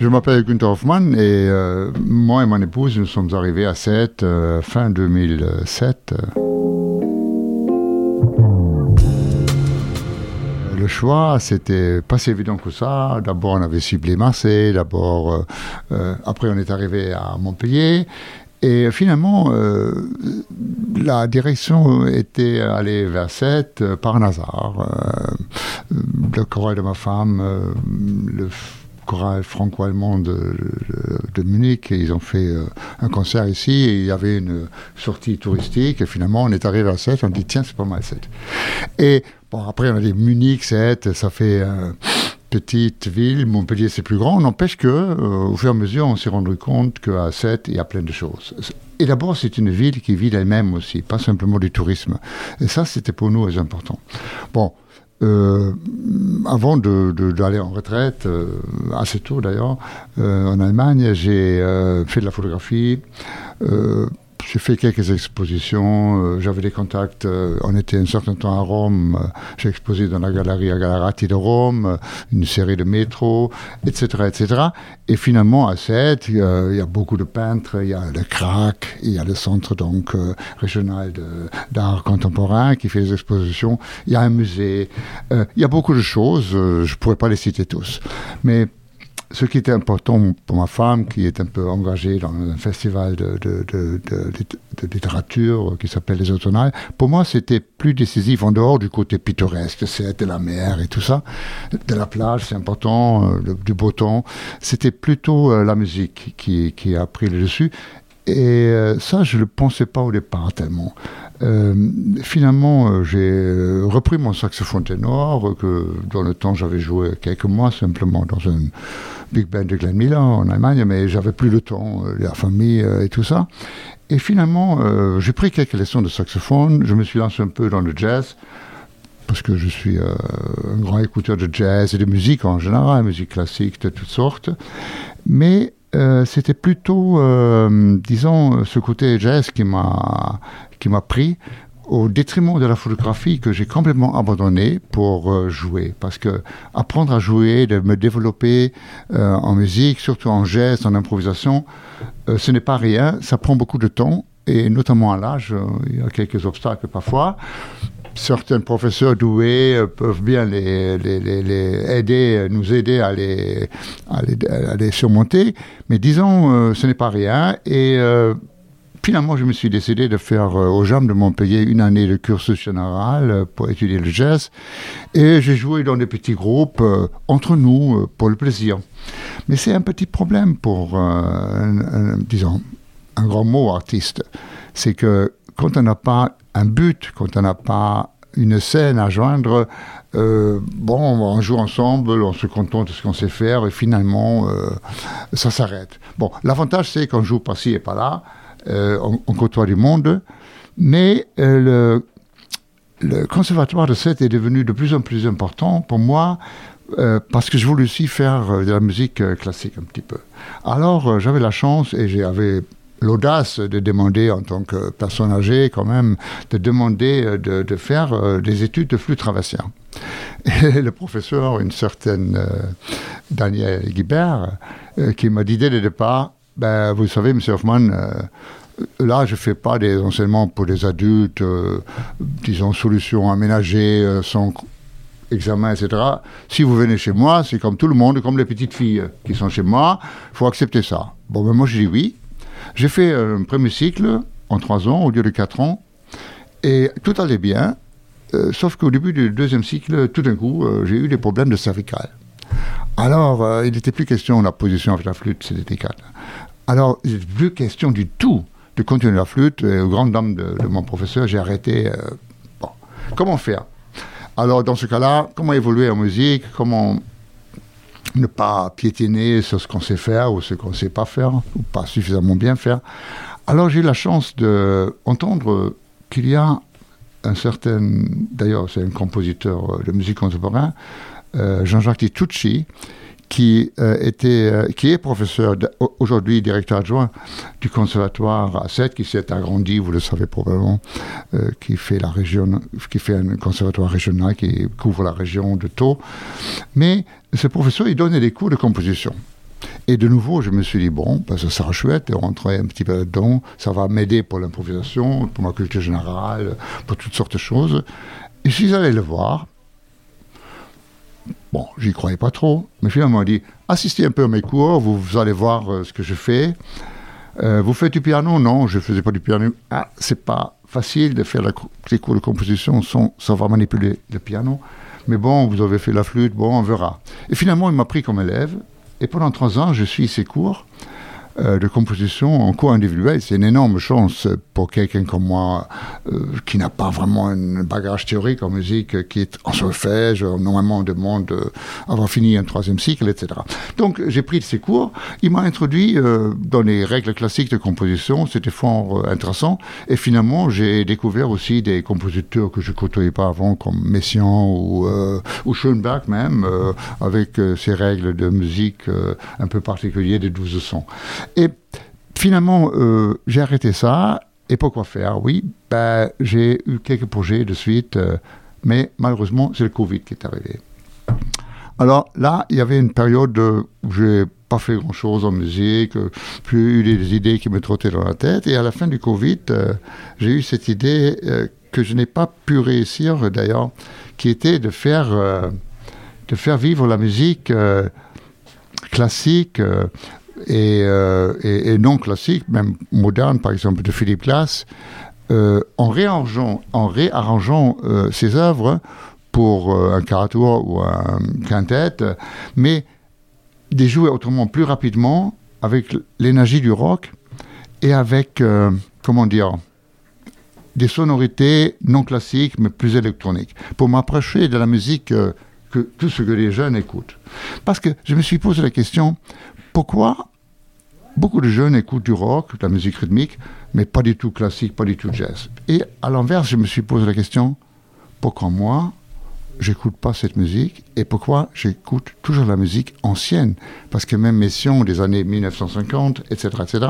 Je m'appelle Günther Hoffmann et euh, moi et mon épouse, nous sommes arrivés à 7 euh, fin 2007. Le choix, c'était pas si évident que ça. D'abord, on avait ciblé Marseille, d'abord, euh, après, on est arrivé à Montpellier. Et finalement, la direction était allée vers 7 par hasard. le chorale de ma femme, le chorale franco-allemand de, Munich et ils ont fait euh, un concert ici et il y avait une sortie touristique et finalement on est arrivé à 7, on dit tiens c'est pas mal 7. Et bon après on a dit Munich 7, ça fait euh, petite ville, Montpellier c'est plus grand, n'empêche que euh, au fur et à mesure on s'est rendu compte qu'à 7 il y a plein de choses. Et d'abord, c'est une ville qui vit elle-même aussi, pas simplement du tourisme. Et ça, c'était pour nous important. Bon, euh, avant d'aller de, en retraite, euh, assez tôt d'ailleurs, euh, en Allemagne, j'ai fait de la photographie. J'ai fait quelques expositions, euh, j'avais des contacts, euh, on était un certain temps à Rome, euh, j'ai exposé dans la galerie à Galarati de Rome, une série de métros, etc. etc. Et finalement, à Sète, il y a beaucoup de peintres, il y a le CRAC, il y a le centre donc, régional d'art contemporain qui fait des expositions, il y a un musée, il y a beaucoup de choses, je ne pourrais pas les citer tous. Mais ce qui était important pour ma femme, qui est un peu engagée dans un festival de, littérature qui s'appelle Les Automnales, pour moi, c'était plus décisif en dehors du côté pittoresque, c'est de la mer et tout ça, de la plage, c'est important, euh, du beau temps. C'était plutôt euh, la musique qui, qui, a pris le dessus. Et euh, ça, je ne le pensais pas au départ tellement. Euh, finalement, euh, j'ai euh, repris mon saxophone ténor, que dans le temps j'avais joué quelques mois simplement dans un big band de Glen Miller en Allemagne, mais j'avais plus le temps, la famille et tout ça. Et finalement, j'ai pris quelques leçons de saxophone, je me suis lancé un peu dans le jazz, parce que je suis un grand écouteur de jazz et de musique en général, musique classique de toutes sortes. Mais c'était plutôt, disons, ce côté jazz qui m'a qui m'a pris au détriment de la photographie que j'ai complètement abandonné pour euh, jouer. Parce que apprendre à jouer, de me développer euh, en musique, surtout en geste, en improvisation, euh, ce n'est pas rien. Ça prend beaucoup de temps et notamment à l'âge, il y a quelques obstacles parfois. Certains professeurs doués peuvent bien les, aider, nous aider à les, surmonter, mais disons, ce n'est pas rien. Et Finalement, je me suis décidé de faire euh, au JAM de Montpellier une année de cursus général euh, pour étudier le jazz. Et j'ai joué dans des petits groupes euh, entre nous pour le plaisir. Mais c'est un petit problème pour, un, disons, un grand mot artiste. C'est que quand on n'a pas un but, quand on n'a pas une scène à joindre, bon, on joue ensemble, on se contente de ce qu'on sait faire et finalement, ça s'arrête. Bon, l'avantage c'est qu'on joue par-ci et par-là, euh, on, côtoie du monde, mais euh, le, conservatoire de Sète est devenu de plus en plus important pour moi euh, parce que je voulais aussi faire de la musique classique un petit peu. Alors j'avais la chance et j'avais l'audace de demander en tant que personne âgée quand même, de demander de, faire des études de flûte traversière. Et le professeur, une certaine Daniel Guibert, qui m'a dit dès le départ, ben, vous savez, M. Hoffman, euh, là, je ne fais pas des enseignements pour des adultes, euh, disons, solutions aménagées, euh, sans examen, etc. Si vous venez chez moi, c'est comme tout le monde, comme les petites filles qui sont chez moi, il faut accepter ça. Bon, ben moi, je dis oui. J'ai fait un premier cycle en trois ans au lieu de quatre ans, et tout allait bien, sauf qu'au début du deuxième cycle, tout d'un coup, j'ai eu des problèmes de cervical. Alors, il n'était plus question de la position avec la flûte, c'était délicat. Alors, il n'est plus question du tout de continuer la flûte. Et, aux grandes dames de, mon professeur, j'ai arrêté. Euh, bon. Comment faire? Alors, dans ce cas-là, comment évoluer en musique? Comment ne pas piétiner sur ce qu'on sait faire ou ce qu'on ne sait pas faire, ou pas suffisamment bien faire. Alors j'ai eu la chance d'entendre qu'il y a un certain, d'ailleurs c'est un compositeur de musique contemporaine, euh, Jean-Jacques Titucci, qui, euh, était, euh, qui est professeur, aujourd'hui directeur adjoint du conservatoire à 7, qui s'est agrandi, vous le savez probablement, qui, fait la région, qui fait un conservatoire régional qui couvre la région de Thau. Mais ce professeur, il donnait des cours de composition. Et de nouveau, je me suis dit, bon, ben, ça sera chouette de rentrer un petit peu là-dedans, ça va m'aider pour l'improvisation, pour ma culture générale, pour toutes sortes de choses. Et je suis allé le voir, Bon, j'y croyais pas trop, mais finalement, il dit assistez un peu à mes cours, vous, allez voir euh, ce que je fais. Euh, vous faites du piano? Non, je faisais pas du piano. Ah, c'est pas facile de faire les cours de composition sans savoir manipuler le piano. Mais bon, vous avez fait la flûte, bon, on verra. Et finalement, il m'a pris comme élève. Et pendant trois ans, je suis ses cours. Euh, de composition en cours individuel, c'est une énorme chance pour quelqu'un comme moi euh, qui n'a pas vraiment un bagage théorique en musique, qui est en solfège, normalement on demande avoir fini un troisième cycle, etc. Donc j'ai pris ces cours, il m'a introduit euh, dans les règles classiques de composition, c'était fort intéressant, et finalement j'ai découvert aussi des compositeurs que je côtoyais pas avant, comme Messiaen ou, ou Schoenberg même, avec ces règles de musique un peu particulières de 12 sons. Et finalement, euh, j'ai arrêté ça. Et pourquoi faire? Oui, ben, j'ai eu quelques projets de suite, euh, mais malheureusement, c'est le Covid qui est arrivé. Alors là, il y avait une période où j'ai pas fait grand-chose en musique, puis eu des idées qui me trottaient dans la tête. Et à la fin du Covid, euh, j'ai eu cette idée que je n'ai pas pu réussir d'ailleurs, qui était de faire, de faire vivre la musique classique euh, et, non classique, même moderne, par exemple, de Philippe Glass, euh, en réarrangeant, en réarrangeant euh, ses œuvres pour un quatuor ou un quintet, mais des jouer autrement plus rapidement avec l'énergie du rock et avec, comment dire, des sonorités non classiques mais plus électroniques, pour m'approcher de la musique que tout ce que les jeunes écoutent. Parce que je me suis posé la question, pourquoi beaucoup de jeunes écoutent du rock, de la musique rythmique, mais pas du tout classique, pas du tout jazz. Et à l'inverse, je me suis posé la question, pourquoi moi, j'écoute pas cette musique et pourquoi j'écoute toujours la musique ancienne? Parce que même Messiaen des années 1950, etc., etc.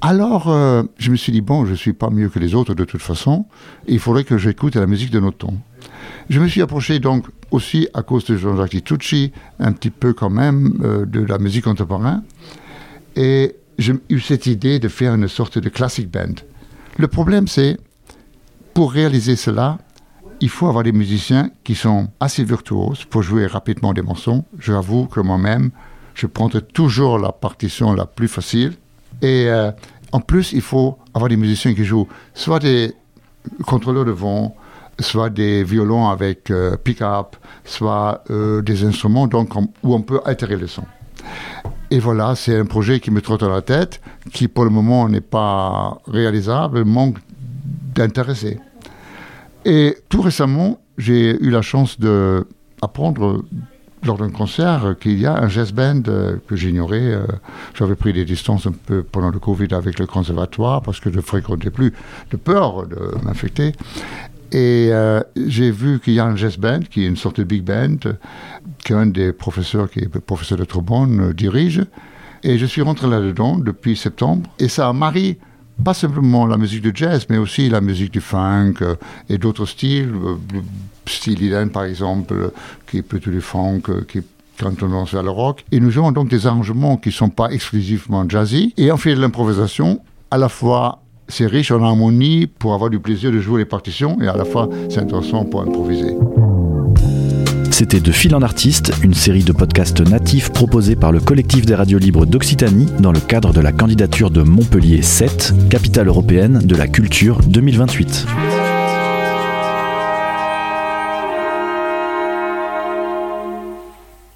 Alors, euh, je me suis dit, bon, je suis pas mieux que les autres de toute façon, il faudrait que j'écoute la musique de notre temps. Je me suis approché donc aussi à cause de Jean-Jacques Tucci, un petit peu quand même euh, de la musique contemporaine. Et j'ai eu cette idée de faire une sorte de classic band. Le problème, c'est, pour réaliser cela, il faut avoir des musiciens qui sont assez virtuoses pour jouer rapidement des morceaux. J'avoue que moi-même, je prends toujours la partition la plus facile. Et euh, en plus, il faut avoir des musiciens qui jouent soit des contrôleurs de vent, soit des violons avec euh, pick-up, soit euh, des instruments donc, où on peut altérer le son. Et voilà, c'est un projet qui me trotte à la tête, qui pour le moment n'est pas réalisable, manque d'intéresser. Et tout récemment, j'ai eu la chance d'apprendre lors d'un concert qu'il y a un jazz band euh, que j'ignorais. Euh, j'avais pris des distances un peu pendant le Covid avec le conservatoire parce que je ne fréquentais plus de peur de m'infecter. Et euh, j'ai vu qu'il y a un jazz band, qui est une sorte de big band, qu'un des professeurs, qui est professeur de Trombone, euh, dirige. Et je suis rentré là-dedans depuis septembre. Et ça marie pas simplement la musique du jazz, mais aussi la musique du funk euh, et d'autres styles. Le style Iden, par exemple, qui est plutôt du funk, qui quand on vers le rock. Et nous avons donc des arrangements qui ne sont pas exclusivement jazzy. Et on fait de l'improvisation à la fois c'est riche en harmonie pour avoir du plaisir de jouer les partitions et à la fois c'est intéressant pour improviser. C'était De Fil en Artiste, une série de podcasts natifs proposés par le collectif des radios libres d'Occitanie dans le cadre de la candidature de Montpellier 7, capitale européenne de la culture 2028.